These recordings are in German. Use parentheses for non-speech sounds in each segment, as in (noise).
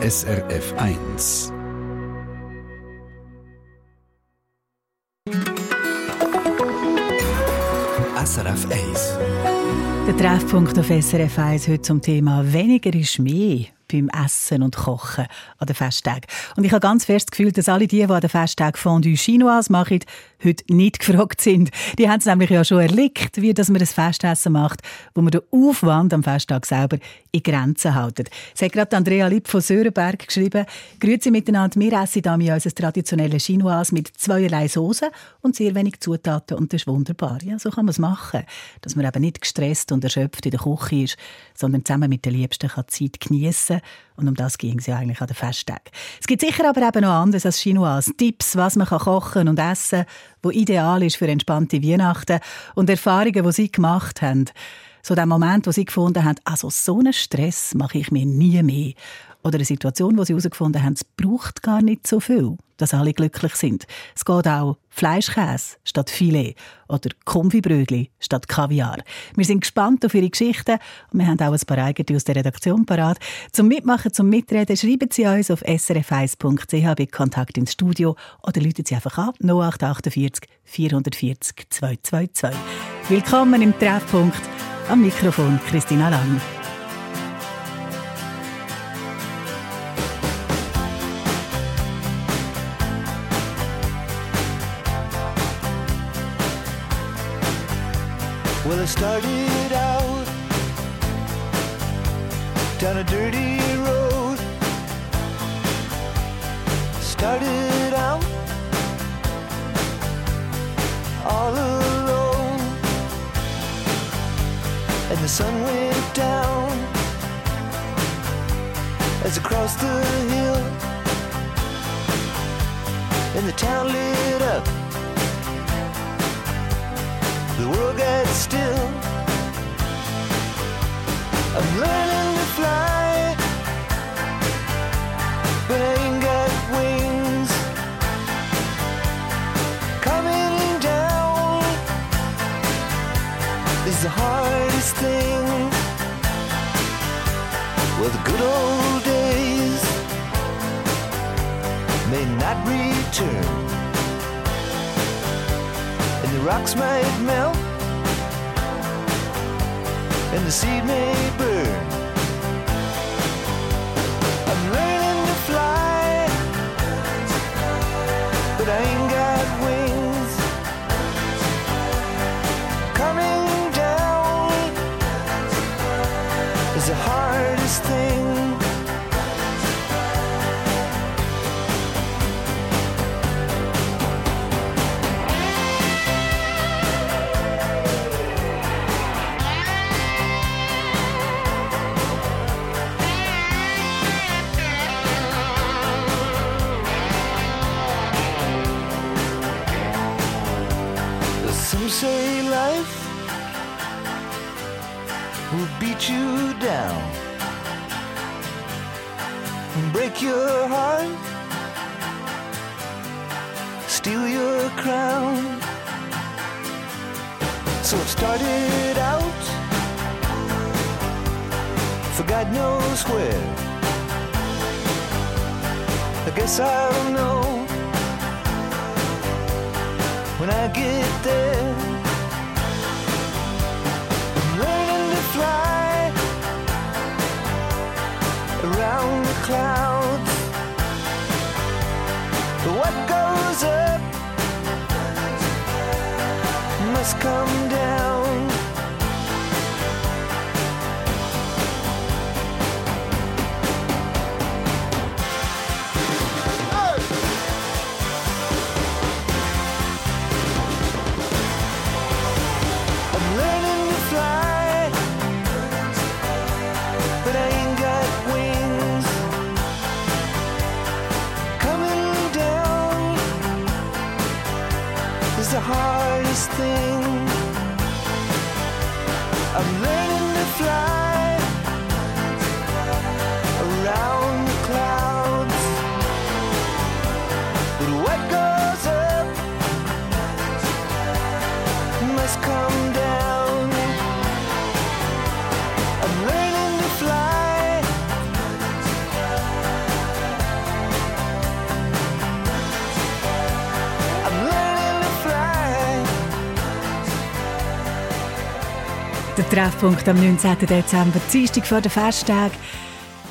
SRF 1. SRF 1. Der Treffpunkt auf SRF 1 heute zum Thema «Weniger ist mehr» beim Essen und Kochen an den Festtagen. Und ich habe ganz fest das Gefühl, dass alle die, die an den Festtagen Fondue Chinoise machen, heute nicht (laughs) gefragt sind. Die haben es nämlich ja schon erlebt, wie dass man ein Festessen macht, wo man den Aufwand am Festtag selber in Grenzen hält. Es hat gerade Andrea Lipp von Sörenberg geschrieben, «Grüezi miteinander, wir essen hier unser traditionelles Chinoise mit zweierlei Soße und sehr wenig Zutaten und das ist wunderbar.» Ja, so kann man es machen, dass man eben nicht gestresst und erschöpft in der Küche ist, sondern zusammen mit den Liebsten kann Zeit geniessen und um das ging es ja eigentlich an den Festtagen. Es gibt sicher aber eben noch anderes als Chinoise. Tipps, was man kann kochen und essen wo ideal ist für entspannte Weihnachten und Erfahrungen, die sie gemacht haben. So der Moment, wo sie gefunden haben, also so einen Stress mache ich mir nie mehr. Oder eine Situation, wo sie herausgefunden haben, es braucht gar nicht so viel, dass alle glücklich sind. Es geht auch Fleischkäse statt Filet oder Konfibrödli statt Kaviar. Wir sind gespannt auf Ihre Geschichten und wir haben auch ein paar eigene aus der Redaktion parat. Zum Mitmachen, zum Mitreden schreiben Sie uns auf srf1.ch bei Kontakt ins Studio oder rufen Sie einfach an 0848 440 222. Willkommen im Treffpunkt. Am Mikrofon Christina Lang. Started out down a dirty road. Started out all alone, and the sun went down as I crossed the hill, and the town lit up the world gets still. Rocks might melt. And the seed may burn. Your steal your crown. So it started out for God knows where. I guess I'll know when I get there. fly around the clouds. What goes up must come down. Treffpunkt am 19. Dezember, Dienstag vor den Festtag.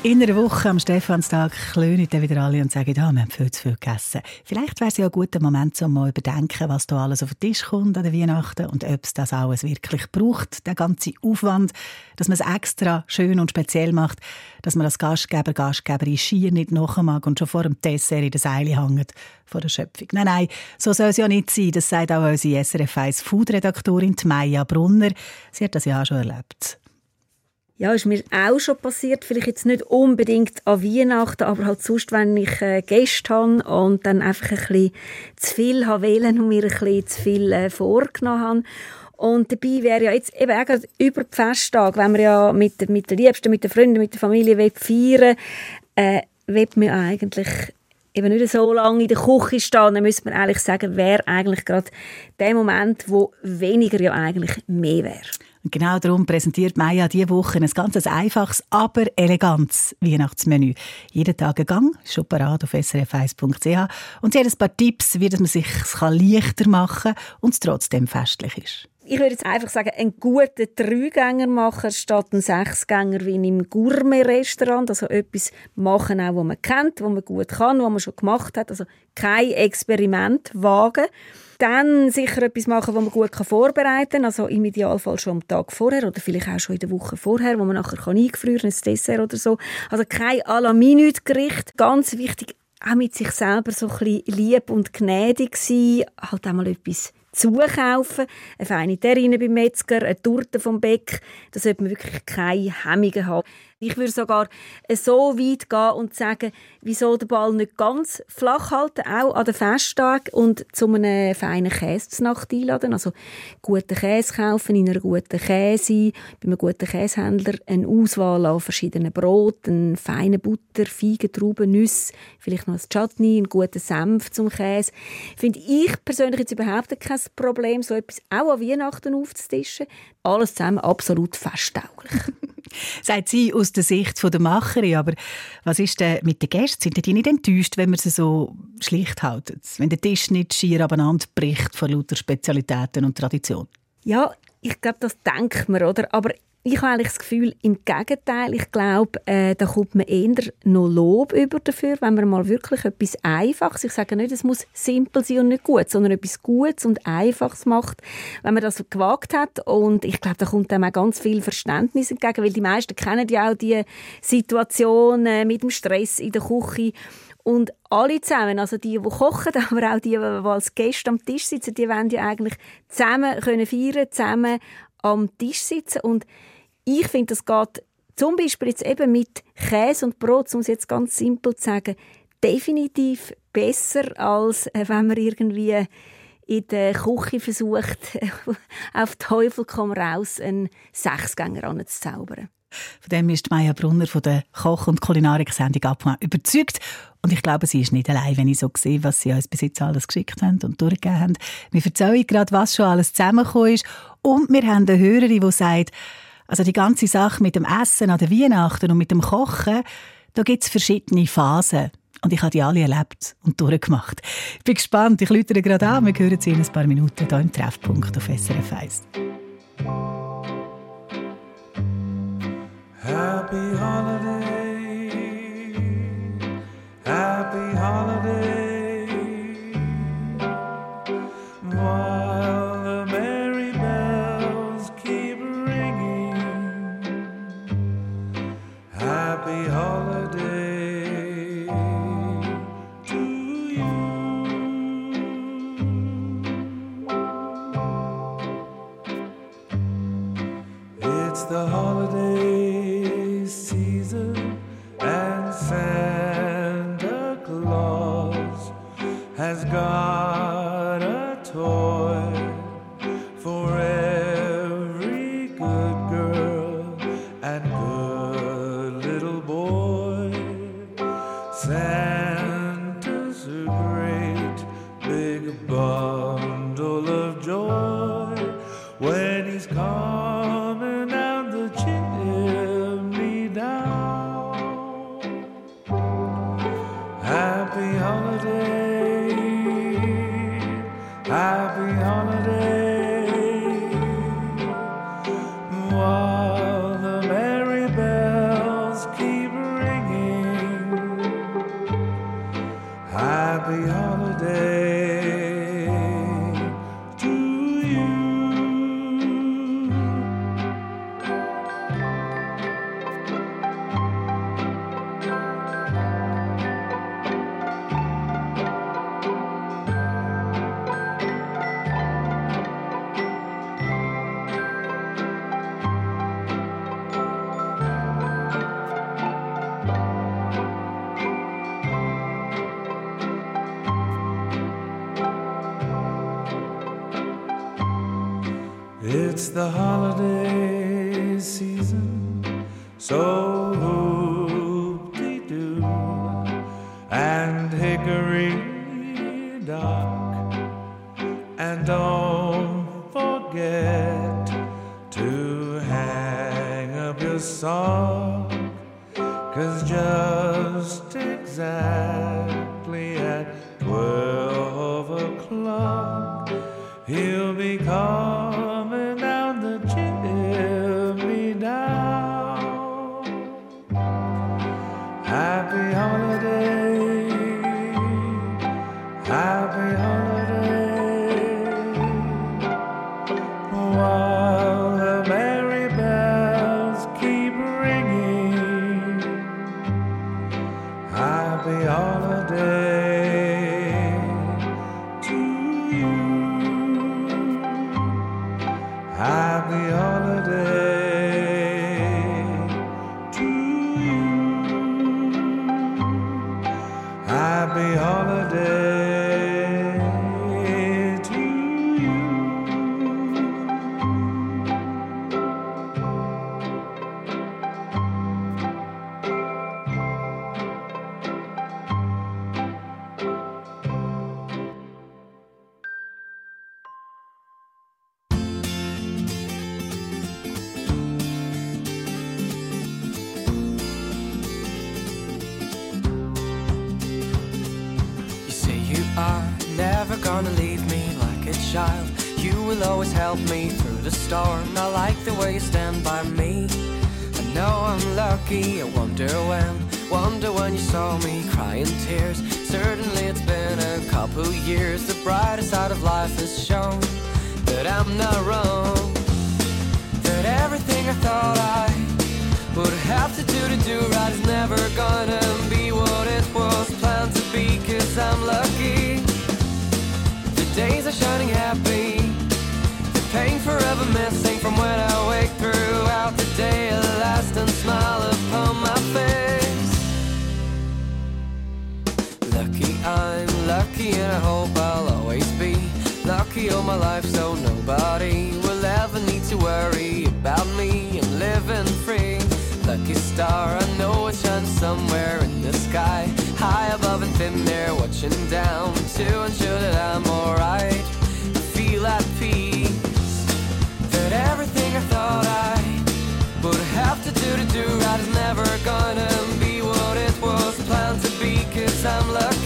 In einer Woche am Stephanstag klönen dann wieder alle und sagen, ja, wir haben viel zu viel gegessen. Vielleicht wäre es ja ein guter Moment, um mal überdenken, was da alles auf den Tisch kommt an der Weihnachten und ob es das alles wirklich braucht, der ganze Aufwand, dass man es extra schön und speziell macht, dass man als Gastgeber, Gastgeberin schier nicht nachher mag und schon vor dem Dessert in der Seile hängt vor der Schöpfung. Nein, nein, so soll es ja nicht sein. Das sagt auch unsere SRF 1 Food-Redaktorin Maja Brunner. Sie hat das ja auch schon erlebt. Ja, ist mir auch schon passiert. Vielleicht jetzt nicht unbedingt an Weihnachten, aber halt sonst, wenn ich äh, Gäste habe und dann einfach ein bisschen zu viel habe wählen und mir ein bisschen zu viel äh, vorgenommen habe. Und dabei wäre ja jetzt eben auch über die Festtage, wenn man ja mit, mit den Liebsten, mit den Freunden, mit der Familie will feiern äh, will man eigentlich eben nicht so lange in der Küche stehen, dann müsste man eigentlich sagen, wäre eigentlich gerade der Moment, wo weniger ja eigentlich mehr wäre. Und genau darum präsentiert Maya diese Woche ein ganz einfaches, aber elegantes Weihnachtsmenü. Jeden Tag ein Gang, schon parat auf srf1.ch. Und sie hat ein paar Tipps, wie man sich leichter machen kann und es trotzdem festlich ist. Ich würde jetzt einfach sagen, einen guten Dreigänger machen statt einen Sechsgänger wie in einem Gourmet-Restaurant. Also etwas machen, auch, was man kennt, was man gut kann, was man schon gemacht hat. Also kein Experiment wagen. Dann sicher etwas machen, was man gut vorbereiten kann. Also im Idealfall schon am Tag vorher oder vielleicht auch schon in der Woche vorher, wo man nachher kann eingefrieren kann, ein Dessert oder so. Also kein à la minute Gericht. Ganz wichtig, auch mit sich selber so ein bisschen lieb und gnädig sein. Halt auch mal etwas zukaufen. Eine feine Terrine beim Metzger, eine Torte vom Beck. Da sollte man wirklich keine Hemmungen haben. Ich würde sogar so weit gehen und sagen, wieso den Ball nicht ganz flach halten, auch an den Festtagen und zu einem feinen Käse Nacht einladen. Also guten Käse kaufen in einer guten Käse, bei einem guten Käsehändler eine Auswahl an verschiedenen Broten, feine Butter, Feigen, Trauben, Nüsse, vielleicht noch ein Chutney, einen guten Senf zum Käse. Finde ich persönlich jetzt überhaupt kein Problem, so etwas auch an Weihnachten aufzutischen. Alles zusammen absolut festtauglich. (laughs) Sagt sie aus der Sicht der Macherin. Aber was ist denn mit den Gästen? Sind die nicht enttäuscht, wenn man sie so schlicht halten? Wenn der Tisch nicht schier abeinander bricht von lauter Spezialitäten und Tradition? Ja, ich glaube, das denkt man, oder? Aber ich habe das Gefühl, im Gegenteil, ich glaube, äh, da kommt man eher noch Lob über dafür, wenn man mal wirklich etwas Einfaches, ich sage nicht, es muss simpel sein und nicht gut, sondern etwas Gutes und Einfaches macht, wenn man das gewagt hat. Und ich glaube, da kommt dann auch ganz viel Verständnis entgegen, weil die meisten kennen ja auch die Situation äh, mit dem Stress in der Küche. Und alle zusammen, also die, die kochen, (laughs) aber auch die, die als Gäste am Tisch sitzen, die wollen ja eigentlich zusammen können feiern, zusammen am Tisch sitzen und ich finde, das geht zum Beispiel jetzt eben mit Käse und Brot, um es jetzt ganz simpel zu sagen, definitiv besser, als äh, wenn man irgendwie in der Küche versucht, (laughs) auf Teufel komm raus, einen Sechsgänger anzuzaubern. Von dem ist Maya Brunner von der Koch- und Kulinarik-Sendung überzeugt. Und ich glaube, sie ist nicht allein, wenn ich so sehe, was sie uns bis jetzt alles geschickt haben und durchgegeben haben. Wir erzählen gerade, was schon alles zusammengekommen ist. Und wir haben eine Hörerin, die sagt, also die ganze Sache mit dem Essen an der Weihnachten und mit dem Kochen, da gibt es verschiedene Phasen. Und ich habe die alle erlebt und durchgemacht. Ich bin gespannt. Ich läutere gerade an. Wir hören sie in ein paar Minuten hier im Treffpunkt auf SRF 1. Happy the heart. Gonna leave me like a child. You will always help me through the storm. I like the way you stand by me. I know I'm lucky. I wonder when, wonder when you saw me crying tears. Certainly it's been a couple years. The brighter side of life has shown that I'm not wrong. That everything I thought I would have to do to do right is never gonna be what it was planned to be. Cause I'm lucky. Days are shining happy. The pain forever missing from when I wake throughout the day. A lasting smile upon my face. Lucky I'm lucky and I hope I'll always be lucky all my life so nobody will ever need to worry about me. I'm living free. Lucky star, I know it shines somewhere in the sky. And thin there, watching down to ensure that I'm alright. Feel at peace that everything I thought I would have to do to do right is never gonna be what it was planned to be. Cause I'm lucky.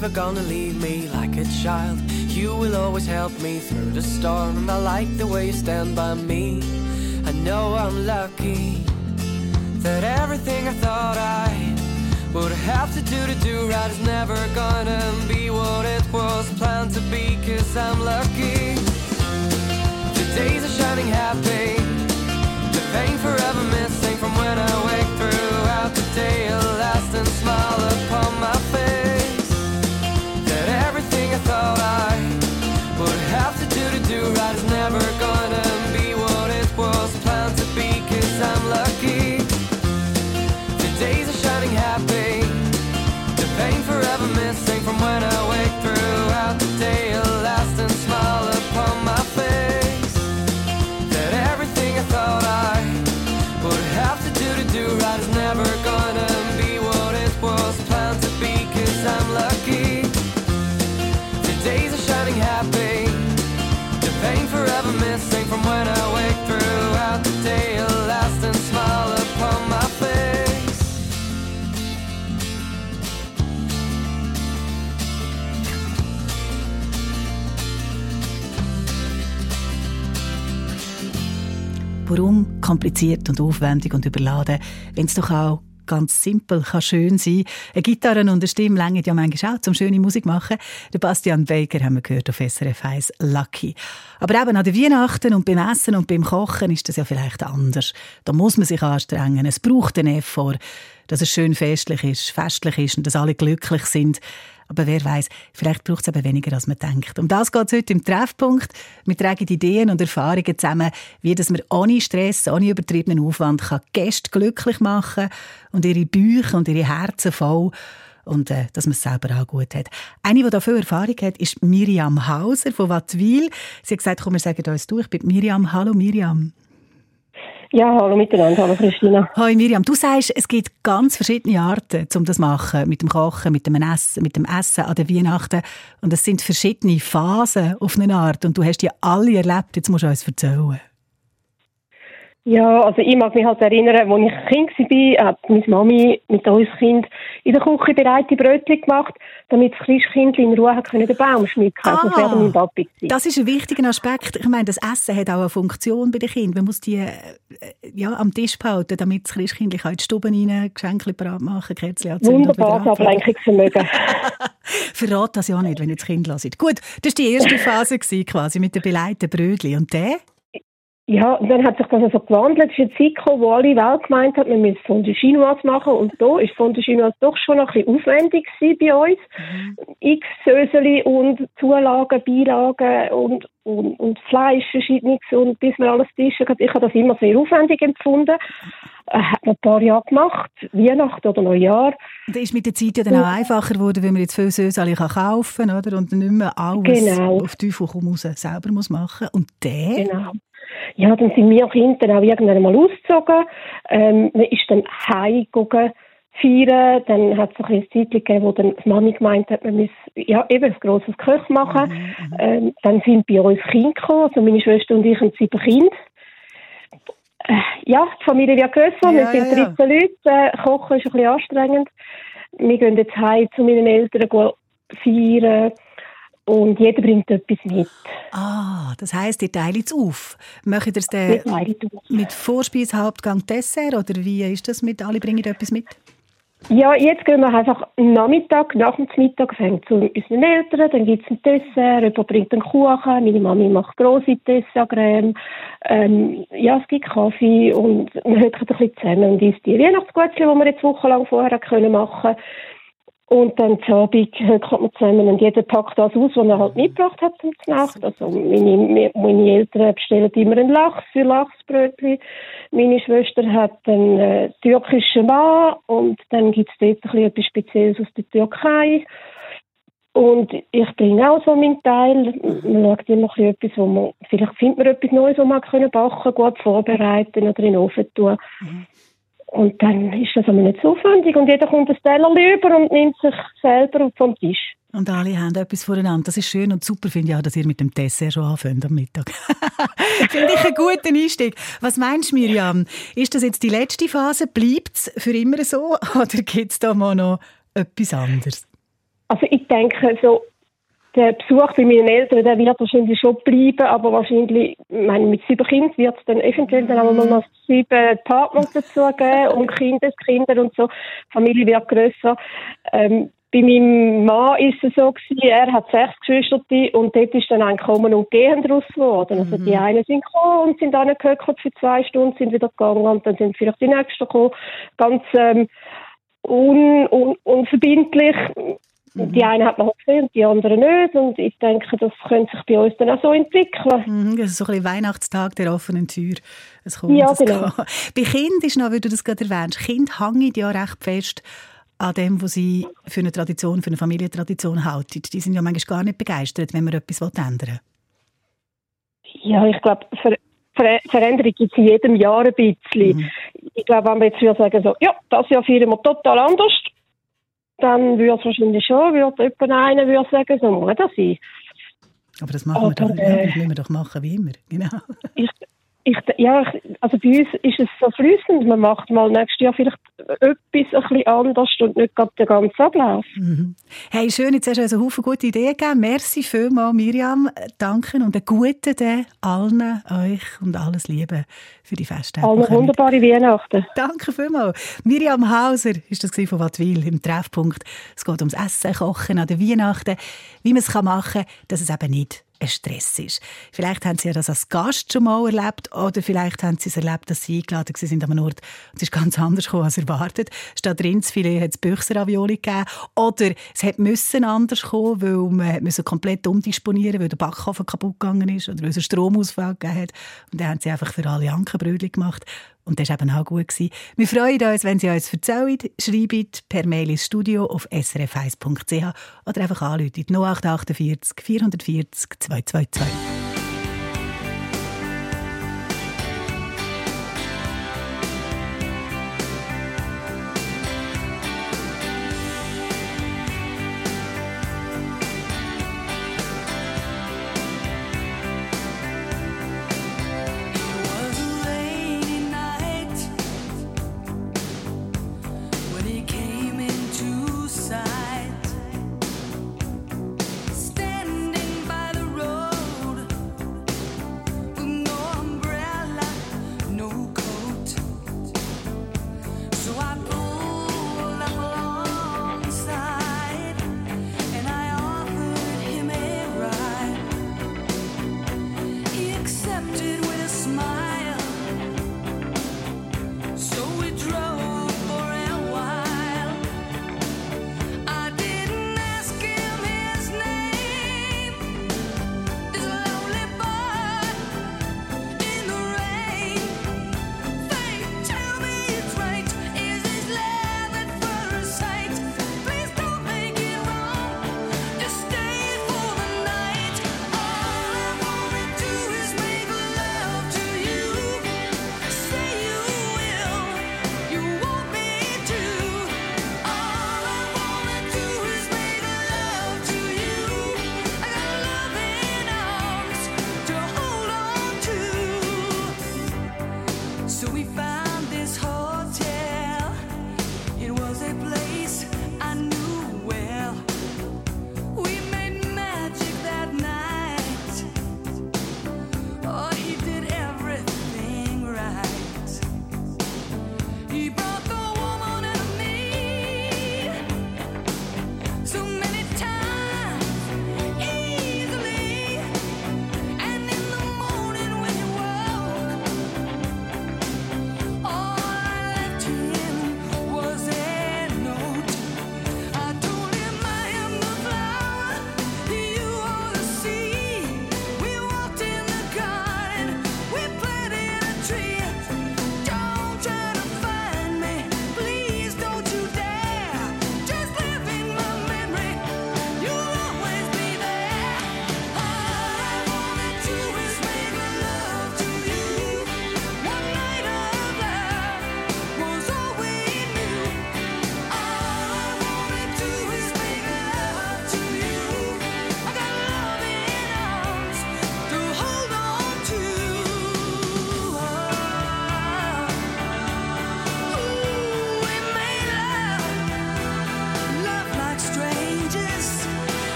Never gonna leave me like a child. You will always help me through the storm. I like the way you stand by me. I know I'm lucky that everything I thought I would have to do to do right is never gonna be what it was planned to be. Cause I'm lucky. The days are shining happy. The pain forever missing from when I wake throughout the day. A lasting smile upon never go Warum kompliziert und aufwendig und überladen, wenn es doch auch ganz simpel kann schön sein. Eine Gitarre und eine Stimme länger ja manchmal auch, um schöne Musik zu machen. Der Bastian Baker haben wir gehört auf SRF 1 Lucky. Aber eben an den Weihnachten und beim Essen und beim Kochen ist das ja vielleicht anders. Da muss man sich anstrengen. Es braucht einen Effort, dass es schön festlich ist, festlich ist und dass alle glücklich sind. Aber wer weiß, vielleicht braucht es eben weniger, als man denkt. Um das geht es heute im Treffpunkt. Wir tragen Ideen und Erfahrungen zusammen, wie dass man ohne Stress, ohne übertriebenen Aufwand kann Gäste glücklich machen und ihre Bücher und ihre Herzen voll und äh, dass man es selber auch gut hat. Eine, die da viel Erfahrung hat, ist Miriam Hauser von Wattwil. Sie hat gesagt, komm, wir sagen uns du, ich bin Miriam. Hallo Miriam. Ja, hallo miteinander, hallo Christina. Hi Miriam, du sagst, es gibt ganz verschiedene Arten, um das zu machen, mit dem Kochen, mit dem Essen, mit dem Essen an den Weihnachten. Und es sind verschiedene Phasen auf eine Art und du hast die alle erlebt, jetzt musst du uns erzählen. Ja, also ich mag mich halt erinnern, als ich Kind war, hat meine Mami mit uns Kind in der Küche bereite Brötchen gemacht, damit das kleine Kind in Ruhe können den Baum schmücken Ah, das wäre mein Papi gewesen. Das ist ein wichtiger Aspekt. Ich meine, das Essen hat auch eine Funktion bei den Kindern. Man muss die äh, ja, am Tisch behalten, damit das Christkind in die Stube rein Geschenke parat machen, Kerzen anzünden Wunderbares. Ablenkungsvermögen. (laughs) Verrat das ja nicht, wenn ihr das Kind hört. Gut, das war die erste Phase quasi mit den beleiten Brötchen. Und der? Ja, und dann hat sich das also gewandelt. Es ist eine Zeit gekommen, wo alle Welt gemeint hat, wir müssen Fondue Chinoise machen. Und da ist Fondue Chinoise doch schon ein bisschen aufwendig bei uns. X Söseli und Zulagen, Beilagen und, und, und Fleisch, verschiedenes. Und bis man alles tischen hat. Ich habe das immer sehr aufwendig empfunden. Äh, hat man ein paar Jahre gemacht, Weihnachten oder Neujahr. Das ist mit der Zeit ja dann auch einfacher geworden, weil man jetzt viel Sösali kann kaufen kann, oder? Und nicht mehr alles Genau. auf Teufel komm raus selber muss machen. Und der? Genau. Ja, dann sind wir Kinder auch irgendwann mal ausgezogen. Ähm, man ist dann heimgegangen feiern. Dann hat es ein Zeit gegeben, wo dann die Mami gemeint hat, man müsse ja, eben ein grosses Köch machen. Ähm, dann sind bei uns Kinder gekommen, also meine Schwester und ich und sieben Kinder. Äh, ja, die Familie wird grösser, wir Ja, sind ja, ja. 13 Leute, äh, Kochen ist ein bisschen anstrengend. Wir gehen jetzt heim zu meinen Eltern gehen feiern und jeder bringt etwas mit. Ah, das heisst, ihr teilt es auf. Macht ihr es dann mit Vorspeise, Hauptgang, Dessert? Oder wie ist das mit alle bringen etwas mit? Ja, jetzt gehen wir einfach am Nachmittag, nach dem Mittag, fängt zu unseren Eltern, dann gibt es ein Dessert, jemand bringt einen Kuchen, meine Mami macht grosse Dessertcreme, ähm, ja, es gibt Kaffee und man hört ein bisschen zusammen und isst die Weihnachtsgutzchen, die wir jetzt wochenlang vorher können machen und dann zu Abend (laughs) hört man zusammen und jeder packt das aus, was er halt mitgebracht hat zum Nacht. Also meine, meine Eltern bestellen immer einen Lachs für Lachsbrötchen. Meine Schwester hat einen äh, türkischen Mann und dann gibt es dort ein bisschen etwas Spezielles aus der Türkei. Und ich bringe auch so meinen Teil. Man schaut immer ein bisschen etwas, wo man, vielleicht findet man etwas Neues, was man können backen, gut vorbereiten oder in den Ofen tun. Und dann ist das aber nicht so aufwendig und jeder kommt ein Teller über und nimmt sich selber vom Tisch. Und alle haben etwas voneinander. Das ist schön und super, finde ich auch, dass ihr mit dem Dessert schon anfängt am Mittag. (laughs) finde ich einen guten Einstieg. Was meinst du, Miriam? Ist das jetzt die letzte Phase? Bleibt es für immer so? (laughs) Oder gibt es da mal noch etwas anderes? Also ich denke, so der Besuch bei meinen Eltern, der wird wahrscheinlich schon bleiben, aber wahrscheinlich, ich meine, mit sieben Kindern wird es dann eventuell dann auch noch sieben Partner dazu geben und Kindeskinder und so. Die Familie wird grösser. Ähm, bei meinem Mann ist es so gewesen, er hat sechs Geschwister und dort ist dann ein Kommen und Gehen daraus geworden. Also die einen sind gekommen und sind angehöckert für zwei Stunden, sind wieder gegangen und dann sind vielleicht die nächsten gekommen. Ganz ähm, un, un, unverbindlich. Die einen hat man gesehen und die anderen nicht. Und ich denke, das könnte sich bei uns dann auch so entwickeln. Mhm, Das ist so ein bisschen Weihnachtstag der offenen Tür. Es kommt, Ja, genau. geht. (laughs) Bei Kind ist noch, weil du das gerade erwähnst, Kind hängen ja recht fest an dem, was sie für eine Tradition, für eine Familientradition halten. Die sind ja manchmal gar nicht begeistert, wenn man etwas ändern will. Ja, ich glaube, Ver Ver Veränderung gibt es in jedem Jahr ein bisschen. Ich glaube, wenn wir jetzt sagen, so, ja, das Jahr feiern wir total anders, dann würde es wahrscheinlich schon, würde jemand einer würde sagen, so muss das sein. Aber das machen wir Aber, doch, äh, das müssen wir doch machen, wie immer. Genau. Ich, ich, ja, also bei uns ist es so fließend. Man macht mal nächstes Jahr vielleicht etwas ein bisschen anders und nicht gerade der ganze Ablauf. Mhm. Hey, schön, jetzt hast du uns einen Haufen gute Ideen gegeben. Merci vielmals, Miriam. Danke und einen guten Tag allen euch und alles Liebe für die Festtage. Alle wunderbare Weihnachten. Danke vielmals. Miriam Hauser ist das von Wattwil im Treffpunkt. Es geht ums Essen, Kochen an den Weihnachten, wie man es machen kann, dass es eben nicht ein Stress ist. Vielleicht haben Sie ja das als Gast schon mal erlebt oder vielleicht haben Sie es erlebt, dass Sie eingeladen sind an einem Ort und es ist ganz anders gekommen als erwartet. Statt Rindsfilet hat es Büchseravioli gegeben oder es hat müssen anders kommen, weil man müssen komplett umdisponieren weil der Backofen kaputt gegangen ist oder weil es einen Stromausfall gegeben hat. Und dann haben Sie einfach für alle Ankenbrötchen gemacht. Und das war eben auch gut. Wir freuen uns, wenn Sie uns erzählen. Schreibt per Mail ins Studio auf srf1.ch oder einfach anrufen 0848 440 222. So we found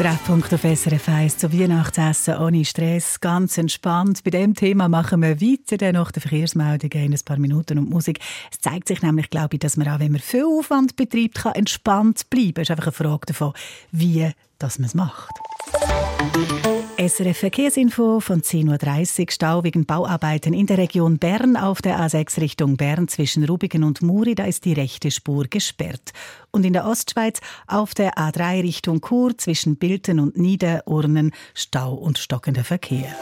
Treffpunkt auf SRF 1 zu Weihnachtsessen ohne Stress, ganz entspannt. Bei dem Thema machen wir weiter nach der Verkehrsmeldung in ein paar Minuten und Musik. Es zeigt sich nämlich, glaube ich, dass man auch, wenn man viel Aufwand betreibt, kann entspannt bleiben. Es ist einfach eine Frage davon, wie dass man es macht. SRF Verkehrsinfo von 10.30 Uhr. Stau wegen Bauarbeiten in der Region Bern auf der A6 Richtung Bern zwischen Rubigen und Muri. Da ist die rechte Spur gesperrt. Und in der Ostschweiz auf der A3 Richtung Chur zwischen Bilten und Niederurnen Stau und stockender Verkehr.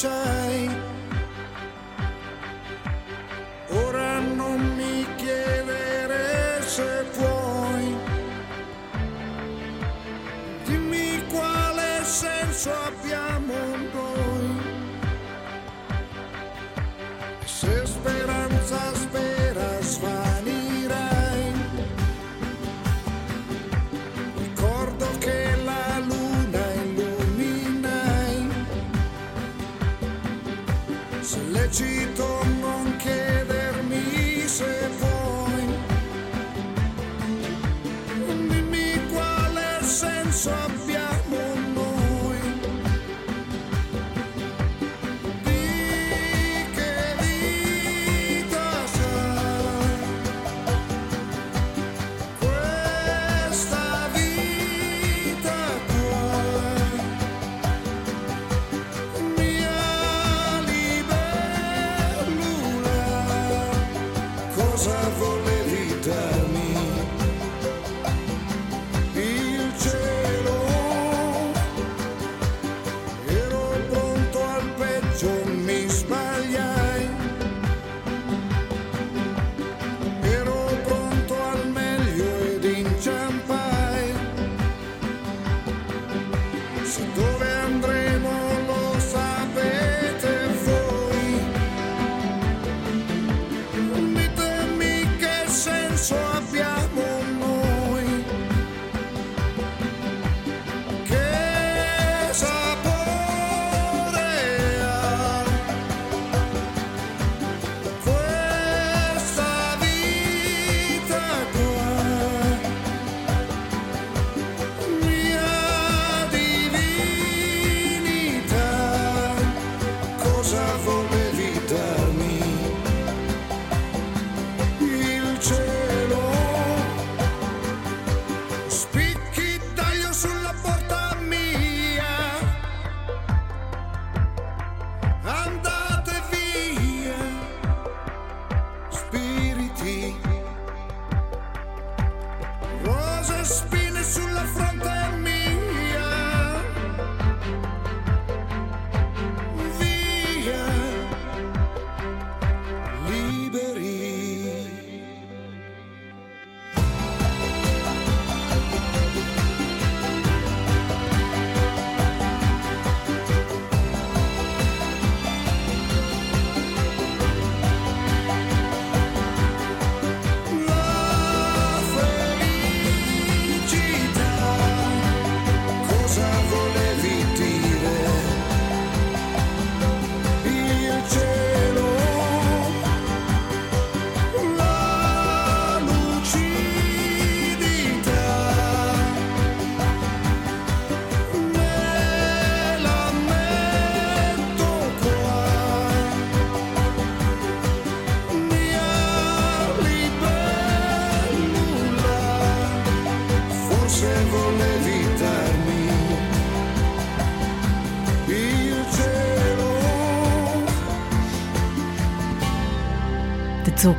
sunshine.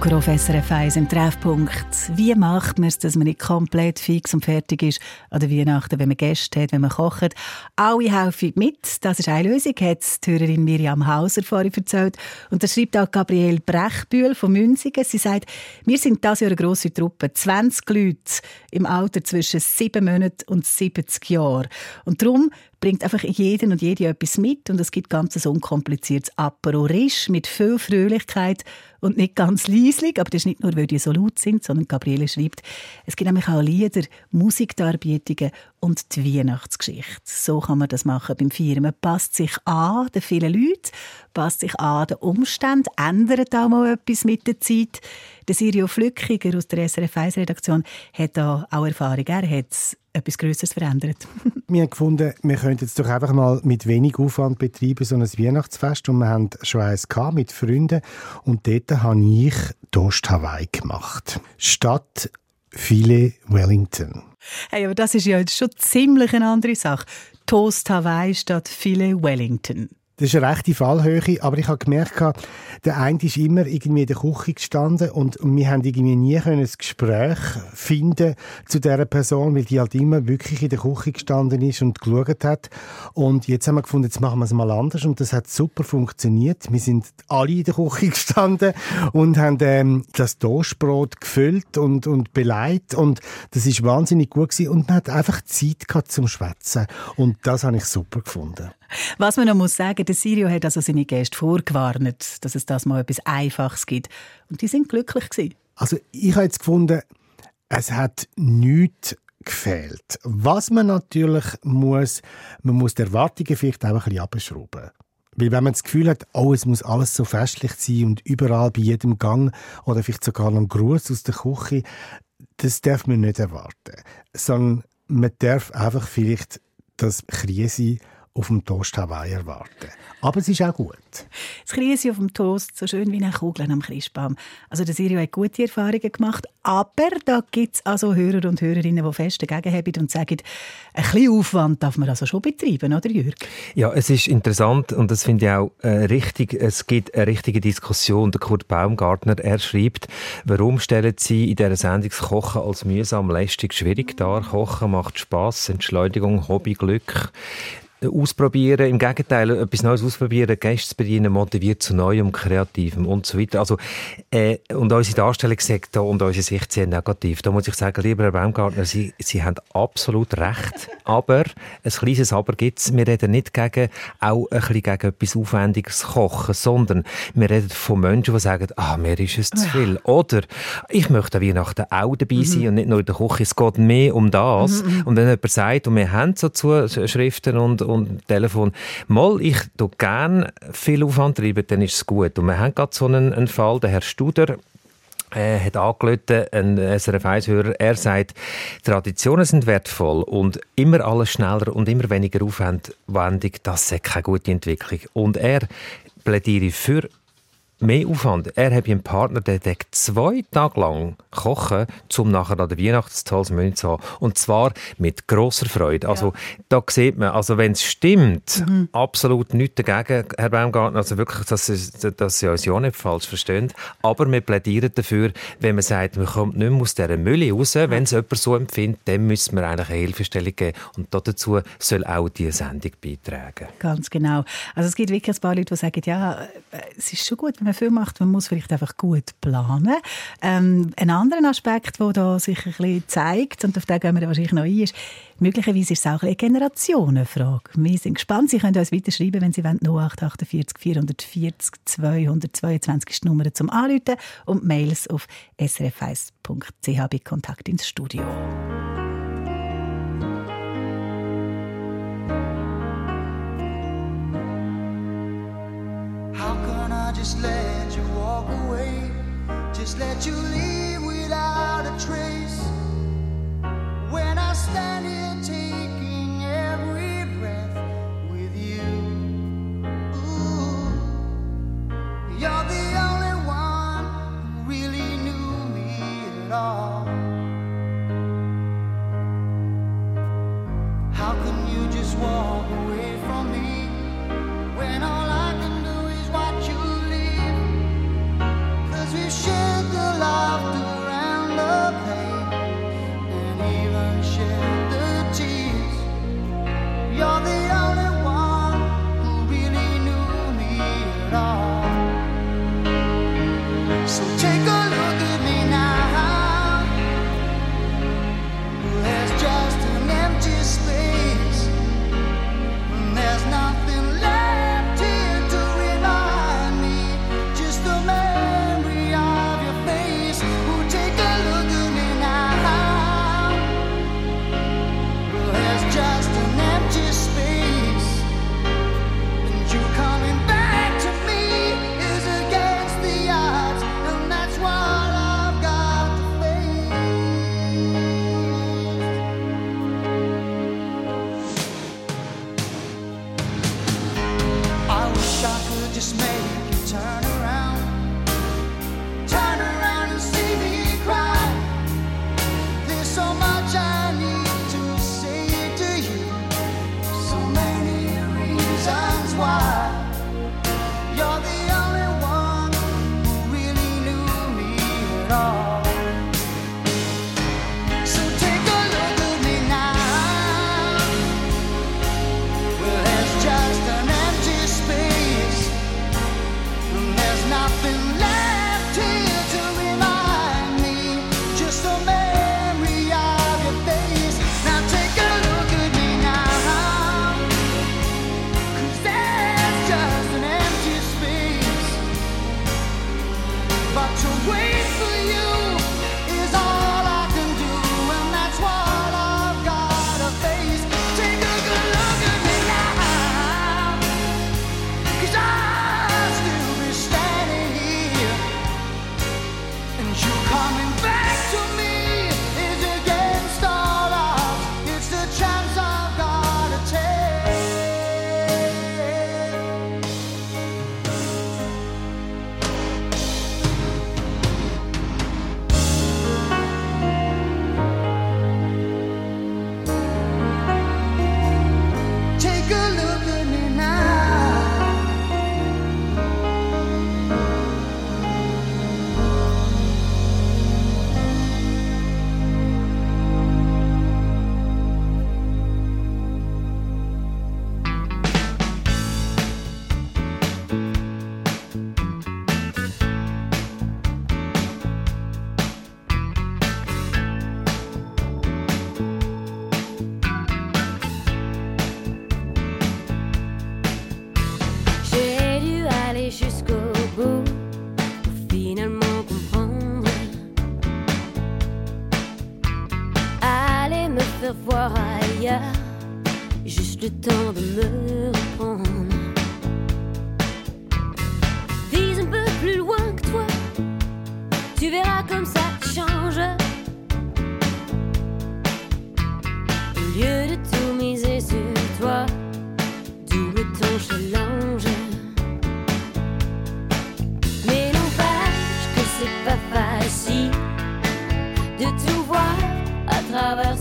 Zucker auf SRF 1 im Treffpunkt. Wie macht man es, dass man nicht komplett fix und fertig ist an der Weihnachten, wenn man Gäste hat, wenn man kocht? Alle helfen mit. Das ist eine Lösung, hat die Hörerin Miriam Hauser vorhin erzählt. Und das schreibt auch Gabriele Brechbühl von Münzigen. Sie sagt, wir sind das Jahr eine grosse Truppe, 20 Leute im Alter zwischen 7 Monaten und 70 Jahren. Und darum bringt einfach jeden und jede etwas mit und es gibt ganz ein unkompliziertes Apero Risch mit viel Fröhlichkeit und nicht ganz leislich, aber das ist nicht nur, weil die so laut sind, sondern Gabriele schreibt, es gibt nämlich auch Lieder, Musikdarbietungen und die Weihnachtsgeschichte. So kann man das machen beim Feiern. Man passt sich an den vielen Leuten, passt sich an den Umständen, ändert auch mal etwas mit der Zeit. Der Sirio Flückiger aus der SRF 1-Redaktion hat da auch Erfahrung. Er hat etwas Größeres verändert. (laughs) wir haben gefunden, wir könnten jetzt doch einfach mal mit wenig Aufwand betreiben, so ein Weihnachtsfest. Und wir haben schon eins mit Freunden. Und dort habe ich Toast Hawaii gemacht. Statt Filet Wellington. Hey, aber das ist ja jetzt schon ziemlich eine andere Sache. Toast Hawaii statt Filet Wellington. Das ist eine rechte Fallhöhe, aber ich habe gemerkt, der eine ist immer irgendwie in der Küche gestanden und wir haben irgendwie nie ein Gespräch finden zu dieser Person, weil die halt immer wirklich in der Küche gestanden ist und geschaut hat. Und jetzt haben wir gefunden, jetzt machen wir es mal anders und das hat super funktioniert. Wir sind alle in der Küche gestanden und haben ähm, das Toastbrot gefüllt und, und beleidigt und das ist wahnsinnig gut gewesen und man hat einfach Zeit gehabt zum Schwätzen und das habe ich super gefunden. Was man noch muss sagen, der Sirio hat also seine Gäste vorgewarnt, dass es das mal etwas Einfaches gibt. Und die sind glücklich gewesen. Also ich habe jetzt gefunden, es hat nichts gefehlt. Was man natürlich muss, man muss die Erwartungen vielleicht auch ein bisschen abschrauben. Weil wenn man das Gefühl hat, oh, es muss alles so festlich sein und überall bei jedem Gang oder vielleicht sogar noch ein Gruß aus der Küche, das darf man nicht erwarten. Sondern man darf einfach vielleicht das Krise auf dem Toast Hawaii erwarten. Aber es ist auch gut. Das Krise auf dem Toast, so schön wie eine Kugel am Christbaum. Also der Sirio hat gute Erfahrungen gemacht, aber da gibt es also Hörer und Hörerinnen, die fest dagegen haben und sagen, ein bisschen Aufwand darf man also schon betreiben, oder Jürg? Ja, es ist interessant und das finde ich auch äh, richtig. Es gibt eine richtige Diskussion. Der Kurt Baumgartner, er schreibt, warum stellen Sie in dieser Sendung das Kochen als mühsam, lästig, schwierig dar? Kochen macht Spaß, Entschleunigung, Hobby, Glück ausprobieren. Im Gegenteil, etwas Neues ausprobieren, Gäste bedienen, motiviert zu Neuem, Kreativem und so weiter. Also, äh, und unsere Darstellung sagt da und unsere Sicht sehr negativ. Da muss ich sagen, lieber Herr Baumgartner, Sie, Sie haben absolut recht. (laughs) Aber, ein kleines Aber gibt es. Wir reden nicht gegen, auch ein bisschen gegen etwas Aufwendiges kochen, sondern wir reden von Menschen, die sagen, ah, mir ist es zu viel. Oder, ich möchte an Weihnachten auch dabei sein mhm. und nicht nur in der Küche. Es geht mehr um das. Mhm. mhm. Und wenn jemand sagt, und wir haben so Zuschriften und und Telefon. Mal, ich tue gerne viel Aufwand treiben, dann ist es gut. Und wir haben gerade so einen, einen Fall, der Herr Studer, er hat angerufen, ein SRF 1-Hörer. Er sagt, Traditionen sind wertvoll und immer alles schneller und immer weniger aufwendig, das ist keine gute Entwicklung. Und er plädiere für mehr Aufwand. Er hat einen Partner, der zwei Tage lang kochen, um nachher an der Weihnachtstolles Menü zu haben. Und zwar mit grosser Freude. Also, ja. da sieht man, also wenn es stimmt, mhm. absolut nichts dagegen, Herr Baumgartner. Also wirklich, dass, dass Sie uns ja nicht falsch verstehen. Aber wir plädieren dafür, wenn man sagt, man kommt nicht mehr aus dieser Mülle raus, wenn es jemand so empfindet, dann müssen wir eigentlich eine Hilfestellung geben. Und dazu soll auch diese Sendung beitragen. Ganz genau. Also es gibt wirklich ein paar Leute, die sagen, ja, es ist schon gut, wenn man viel macht, man muss vielleicht einfach gut planen. Ähm, ein anderer Aspekt, der da sich ein bisschen zeigt, und auf den gehen wir wahrscheinlich noch ein, ist, möglicherweise ist es auch eine Generationenfrage. Wir sind gespannt. Sie können uns weiter schreiben, wenn Sie wollen. 0848 440 222 ist die Nummer zum Anrufen und Mails auf srf1.ch bei Kontakt ins Studio. Just let you walk away, just let you leave without a trace. When I stand here taking every breath with you, Ooh, you're the only one who really knew me at all. À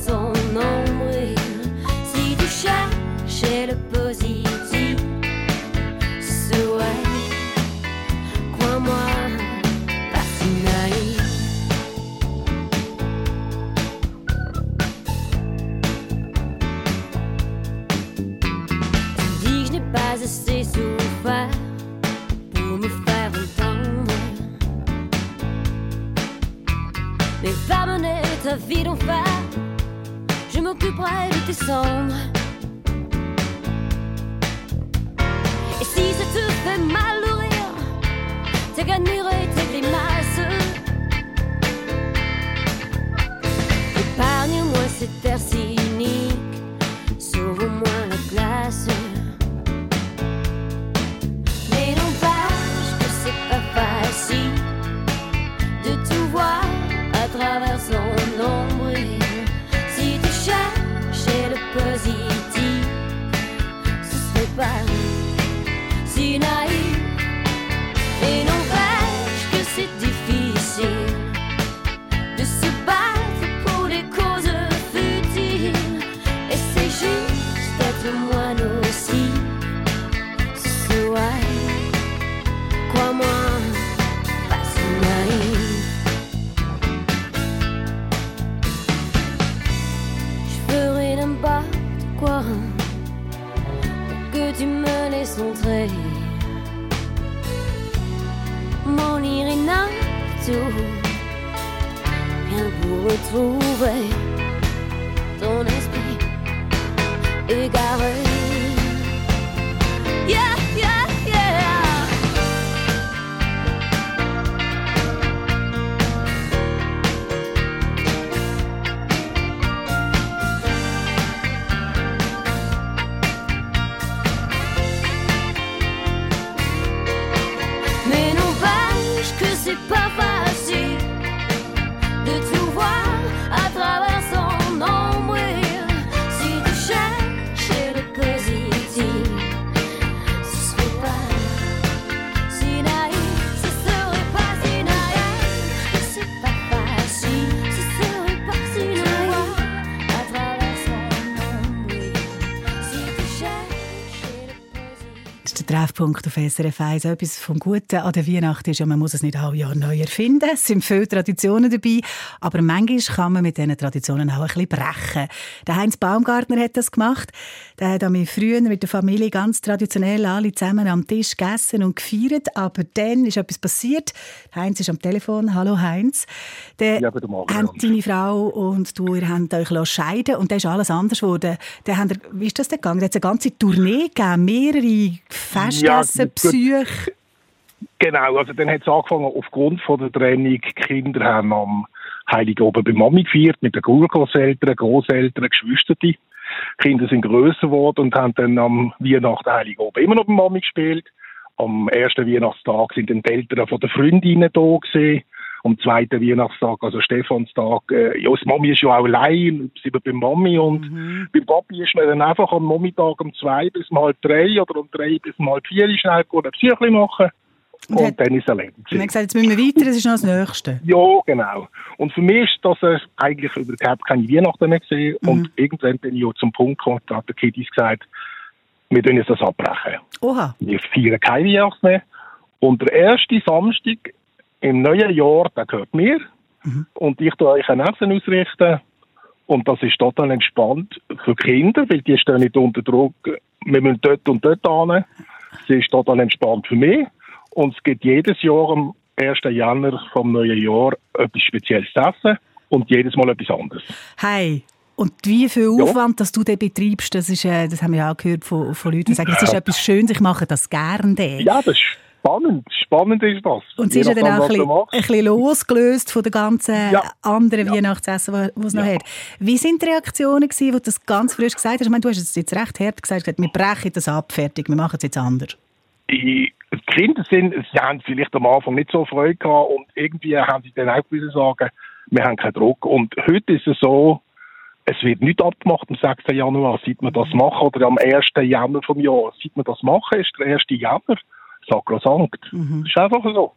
就骗 em 头 Treffpunkt auf SRF 1. Etwas vom Guten an der Weihnacht ist ja, man muss es nicht alle Jahr neu erfinden. Es sind viele Traditionen dabei, aber manchmal kann man mit diesen Traditionen auch ein bisschen brechen. Der Heinz Baumgartner hat das gemacht. Der hat mich früher mit der Familie ganz traditionell alle zusammen am Tisch gegessen und gefeiert, aber dann ist etwas passiert. Heinz ist am Telefon. Hallo Heinz. Der Ja, guten Morgen, haben deine Frau und du, ihr habt euch scheiden und dann ist alles anders geworden. Dann ihr, wie ist das denn gegangen? Da hat es eine ganze Tournee gegeben, mehrere Festessen, gut. Besuche. Genau, also dann hat es angefangen, aufgrund von der Trennung, die Kinder haben am Heiligen Oben bei Mami gefeiert, mit den Urgroßeltern, Großeltern, Geschwistern. Die Kinder sind grösser geworden und haben dann am Weihnachten Heiligen Oben immer noch bei Mami gespielt. Am ersten Weihnachtstag sind dann die Eltern von den Freundinnen da gewesen. Am zweiten Weihnachtstag, also Stephanstag, äh, ja, die Mami ist ja auch allein, sind wir bei Mami und Mhm. beim Papi ist man dann einfach am Nachmittag um zwei bis um halb drei oder um drei bis um halb vier schnell gehen, ein Psychli machen Und und, hat- dann ist er leer. Und dann gesagt, jetzt müssen wir weiter, das ist noch das Nächste. (laughs) Ja, genau. Und für mich ist das äh, eigentlich überhaupt keine Weihnachten mehr gesehen. Mhm. Und irgendwann bin ich auch zum Punkt gekommen, da hat der Kiddies gesagt, wir tun jetzt das abbrechen. Oha. Wir feiern keine Weihnachten mehr. Und der erste Samstag im neuen Jahr, der gehört mir. Und ich tue euch ein Essen ausrichten. Und das ist total entspannt für die Kinder, weil die stehen nicht unter Druck. Wir müssen dort und dort hin. Es ist total entspannt für mich. Und es gibt jedes Jahr am 1. Januar vom neuen Jahr etwas Spezielles zu essen. Und jedes Mal etwas anderes. Hey. Und wie viel Ja. Aufwand, dass du den betreibst, das, ist, äh, das haben wir ja auch gehört von, von Leuten, die sagen, es ist Ja. (laughs) etwas Schönes, ich mache das gerne. Ja, das ist spannend. Spannend ist das. Und es Je ist ja dann auch ein bisschen, machst. ein bisschen losgelöst von den ganzen Ja. anderen Weihnachtsessen, die es noch Ja. hat. Wie sind die Reaktionen gewesen, wo du das ganz frisch gesagt hast? Ich meine, du hast es jetzt recht hart gesagt, wir brechen das ab, fertig, wir machen es jetzt anders. die Kinder sind, sie haben vielleicht am Anfang nicht so Freude gehabt und irgendwie haben sie dann auch müssen sagen, wir haben keinen Druck. Und heute ist es so, es wird nicht abgemacht am 6. Januar, seit wir das machen, oder am 1. Januar vom Jahr, seit wir das machen, ist der 1. Januar sakrosankt. Das ist einfach so.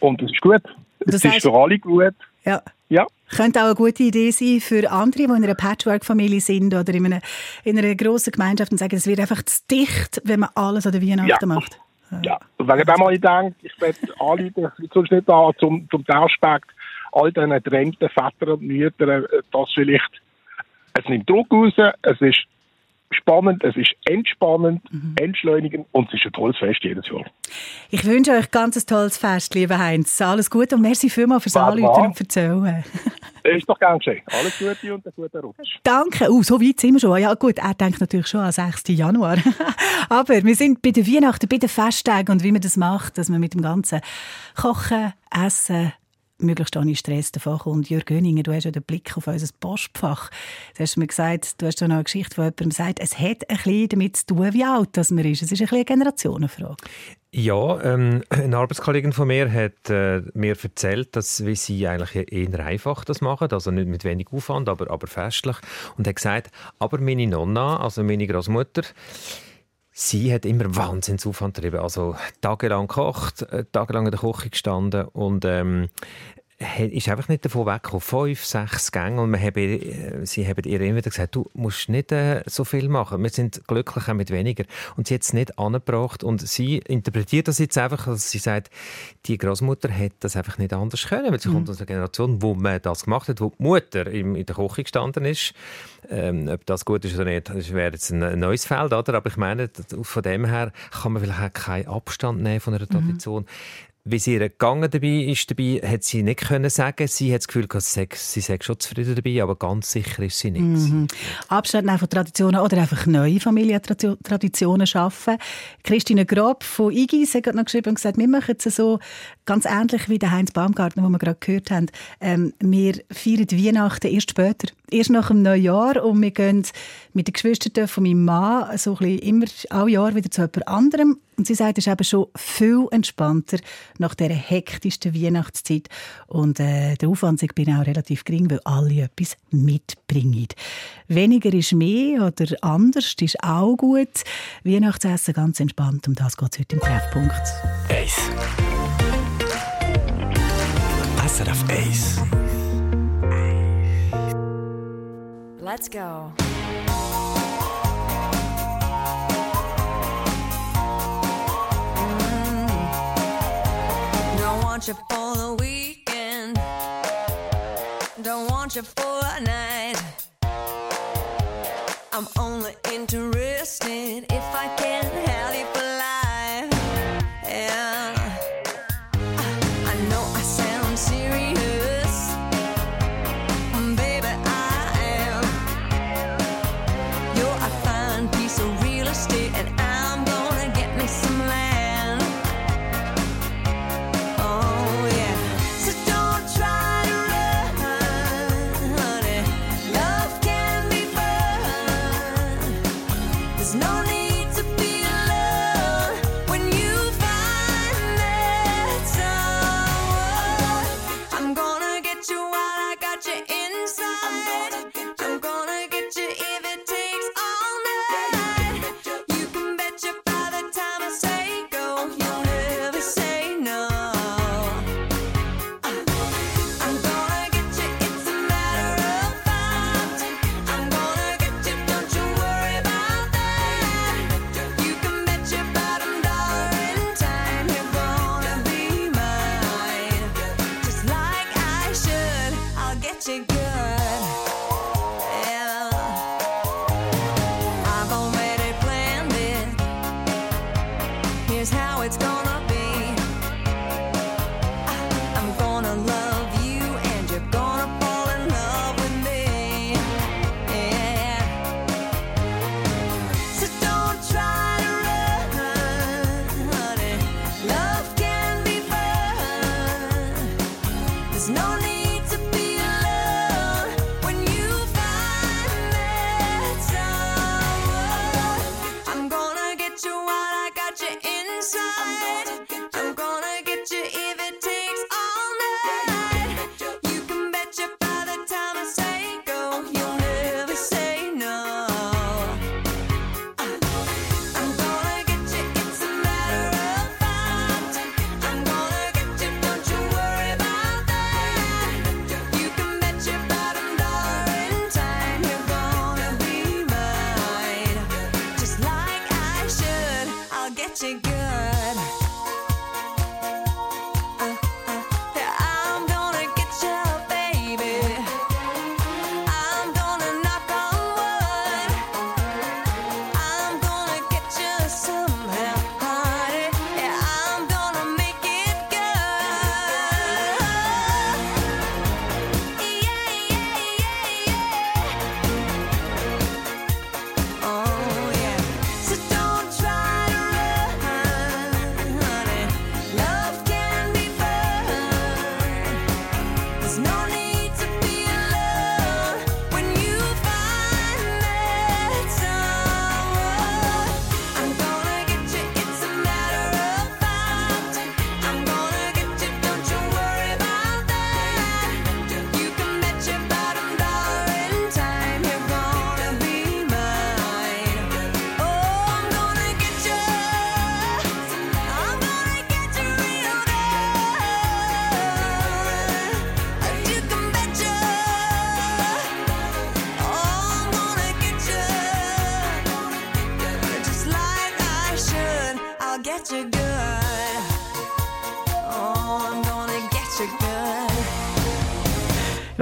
Und, das ist gut. Das Es ist heißt- für alle gut. ja. Ja. Könnte auch eine gute Idee sein für andere, die in einer Patchwork-Familie sind oder in einer, in einer grossen Gemeinschaft und sagen, es wird einfach zu dicht, wenn man alles an der Weihnachten Ja. macht. Ja, und wegen dem habe ich gedacht, ich werde alle, sonst nicht da zum, zum Aspekt, all diesen getrennten Vätern und Müttern, äh, das vielleicht, es nimmt Druck raus, es ist spannend, es ist entspannend, entschleunigend und es ist ein tolles Fest jedes Jahr. Ich wünsche euch ganz ein tolles Fest, lieber Heinz. Alles Gute und merci vielmals fürs. Anrufen und Erzählen. (laughs) Ist doch gern geschehen. Alles Gute und einen guten Rutsch. Danke. Uh, so weit sind wir schon. Ja gut, er denkt natürlich schon am 6. Januar. (laughs) Aber wir sind bei den Weihnachten, bei den Festtagen und wie man das macht, dass man mit dem ganzen Kochen, Essen, möglichst ohne Stress davon kommt. Jörg Göninger, du hast ja den Blick auf unser Postfach. Du hast mir gesagt, du hast da noch eine Geschichte, wo jemand sagt, es hat ein bisschen damit zu tun, wie alt man ist. Es ist ein bisschen eine Generationenfrage. Ja, ähm, eine Arbeitskollegin von mir hat äh, mir erzählt, dass wie sie eigentlich eher einfach das machen, also nicht mit wenig Aufwand, aber, aber festlich. Und hat gesagt, aber meine Nonna, also meine Großmutter, sie hat immer Wahnsinnsaufwand getrieben. Also tagelang gekocht, äh, tagelang in der Küche gestanden und ähm, ist einfach nicht davon weggekommen. Fünf, sechs Gänge und haben, äh, sie haben ihr immer wieder gesagt, du musst nicht äh, so viel machen. Wir sind glücklich auch mit weniger. Und sie hat es nicht angebracht und sie interpretiert das jetzt einfach, dass sie sagt, die Großmutter hätte das einfach nicht anders können, weil sie kommt aus einer Generation, wo man das gemacht hat, wo die Mutter im, in der Küche gestanden ist. Ähm, ob das gut ist oder nicht, das wäre jetzt ein, neues Feld, oder? Aber ich meine, von dem her kann man vielleicht auch keinen Abstand nehmen von einer Tradition. Wie sie ihr gegangen dabei ist, dabei, hat sie nicht können sagen. Sie hat das Gefühl, sie sei, schon zufrieden dabei, aber ganz sicher ist sie nicht. Mhm. Abstand von Traditionen oder einfach neue Familientraditionen schaffen. Christine Grob von Igis hat noch geschrieben und gesagt, wir machen es so ganz ähnlich wie der Heinz Baumgartner, den wir gerade gehört haben. Ähm, wir feiern Weihnachten erst später, erst nach dem Neujahr und wir gehen mit den Geschwistern von meinem Mann so ein bisschen immer alle Jahr wieder zu jemand anderem und sie sagt, es ist eben schon viel entspannter nach dieser hektischsten Weihnachtszeit. Und äh, der Aufwand ist bin auch relativ gering, weil alle etwas mitbringen. Weniger ist mehr oder anders ist auch gut. Weihnachtsessen ganz entspannt. Um das geht es heute im Treffpunkt. Eis. SRF Eis. Let's go. want you for the weekend. Don't want you for a night. I'm only interested if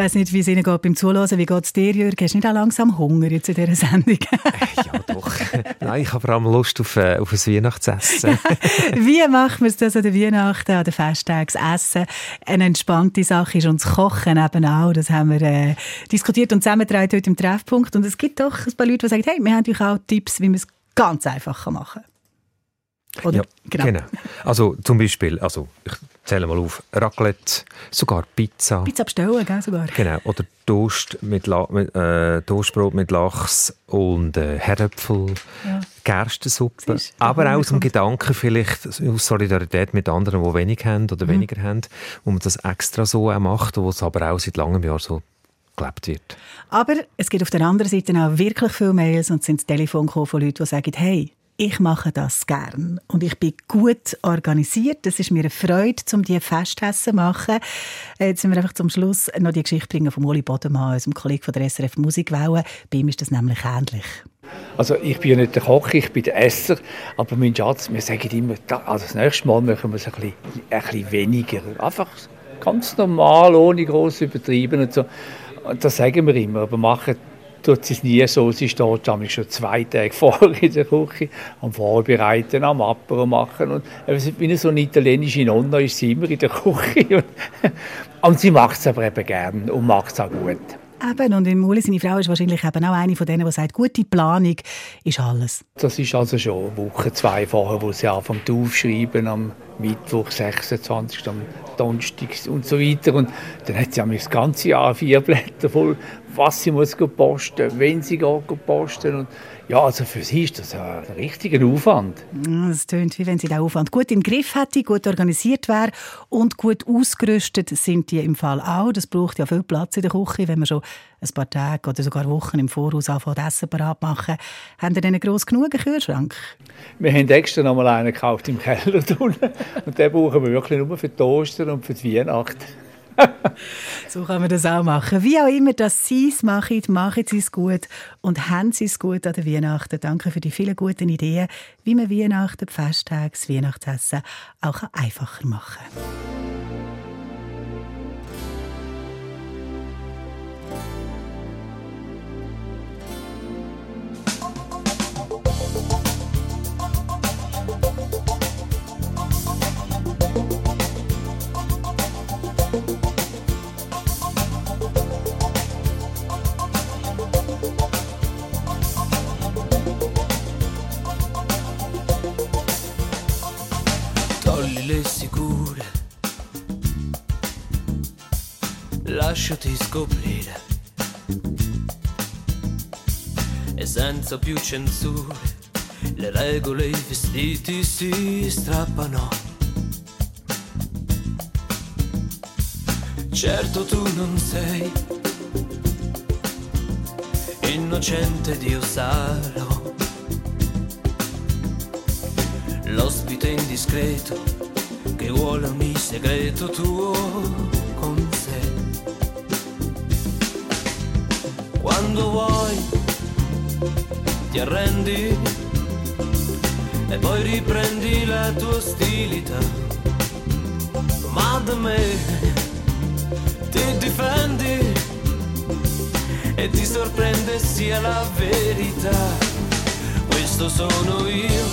weiß nicht, wie es Ihnen geht beim Zuhören. Wie geht es dir, Jürgen? Hast du nicht auch langsam Hunger jetzt in dieser Sendung? (laughs) ja, doch. Nein, ich habe vor allem Lust auf, äh, auf ein Weihnachtsessen. (laughs) wie macht man das an den Weihnachten, an den Festtagen? Essen eine entspannte Sache ist und das Kochen eben auch. Das haben wir äh, diskutiert und zusammengetragen heute im Treffpunkt. Und es gibt doch ein paar Leute, die sagen, hey, wir haben euch auch Tipps, wie man es ganz einfach machen kann. Oder? Ja, genau. genau. Also zum Beispiel, also ich zähle mal auf, Raclette, sogar Pizza. Pizza bestellen, gell, sogar. Genau, oder Toast mit, La mit, äh, Toastbrot mit Lachs und äh, Herdöpfel, ja. Gerstensuppe. Siehst, aber auch aus dem Gedanken vielleicht, aus Solidarität mit anderen, die wenig haben oder mhm. weniger haben, wo man das extra so auch macht, wo es aber auch seit langem Jahr so gelebt wird. Aber es gibt auf der anderen Seite auch wirklich viele Mails und sind das Telefon von Leuten, die sagen, hey, ich mache das gern und ich bin gut organisiert. Das ist mir eine Freude, um diese Festessen zu machen. Jetzt müssen wir einfach zum Schluss noch die Geschichte bringen von Uli Bodemann, unserem Kollegen von der SRF Musikwelle. Bei ihm ist das nämlich ähnlich. Also ich bin ja nicht der Koch, ich bin der Esser, aber mein Schatz, wir sagen immer, also das nächste Mal machen wir es ein bisschen, ein bisschen weniger. Einfach ganz normal, ohne groß übertrieben und so. Das sagen wir immer, aber machen tut sie es nie so. Sie steht nämlich schon zwei Tage (laughs) vorher in der Küche am Vorbereiten, am Apero machen. Und eben, wie so eine italienische Nonna ist sie immer in der (laughs) Küche. Und sie macht es aber eben gern und macht es auch gut. Eben, und im Uli, seine Frau, ist wahrscheinlich eben auch eine von denen, die sagt, gute Planung ist alles. Das ist also schon eine Woche, zwei vorher, wo sie anfangen aufschreiben, am Mittwoch, 26., am Donnerstag und so weiter. Und dann hat sie das ganze Jahr vier Blätter voll, was sie muss posten, wenn sie posten. Und ja, also für sie ist das ein richtiger Aufwand. Ja, Es tönt, wie wenn sie den Aufwand gut im Griff hätte, gut organisiert wäre und gut ausgerüstet sind die im Fall auch. Das braucht ja viel Platz in der Küche, wenn man schon ein paar Tage oder sogar Wochen im Voraus anfängt, Essen parat machen. Haben Sie denn einen gross genug Kühlschrank? Wir haben extra noch mal einen gekauft im Keller (laughs) und den brauchen wir wirklich nur für Ostern und für die Weihnachten. So kann man das auch machen. Wie auch immer, dass Sie es machen, machen Sie es gut und haben Sie es gut an der Weihnachten. Danke für die vielen guten Ideen, wie man Weihnachten, die das Weihnachtsessen auch einfacher machen kann. Lasciati scoprire. E senza più censure, le regole e i vestiti si strappano. Certo tu non sei innocente, Dio sarò. L'ospite indiscreto che vuole ogni segreto tuo Quando vuoi ti arrendi e poi riprendi la tua ostilità. Ma da me ti difendi e ti sorprende sia la verità. Questo sono io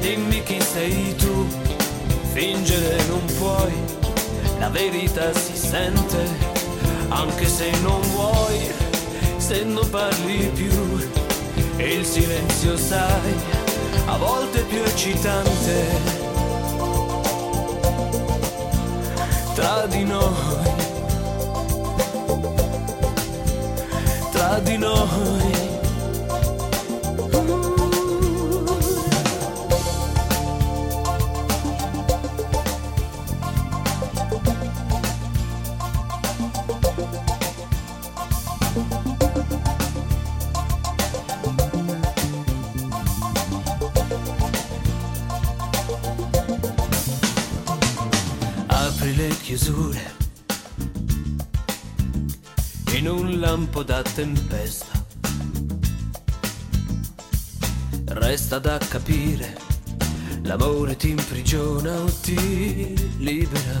Dimmi chi sei tu, fingere non puoi, la verità si sente, anche se non vuoi, se non parli più, e il silenzio sai, a volte più eccitante. Tra di noi, tra di noi. Da tempesta. Resta da capire, l'amore ti imprigiona o ti libera.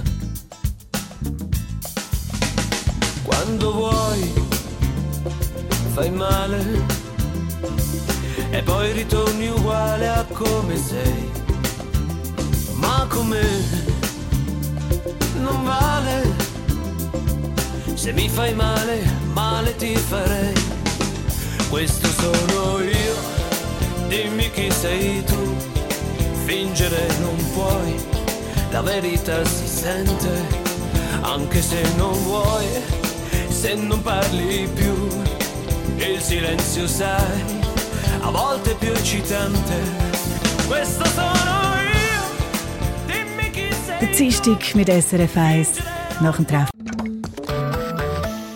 Quando vuoi, fai male e poi ritorni uguale a come sei. Ma come non vale. Se mi fai male, male ti farei. Questo sono io, dimmi chi sei tu. Fingere non puoi, la verità si sente, anche se non vuoi, se non parli più. Il silenzio sai, a volte più eccitante. Questo sono io, dimmi chi sei Der Dienstag mit SRF 1 nach dem Treffen.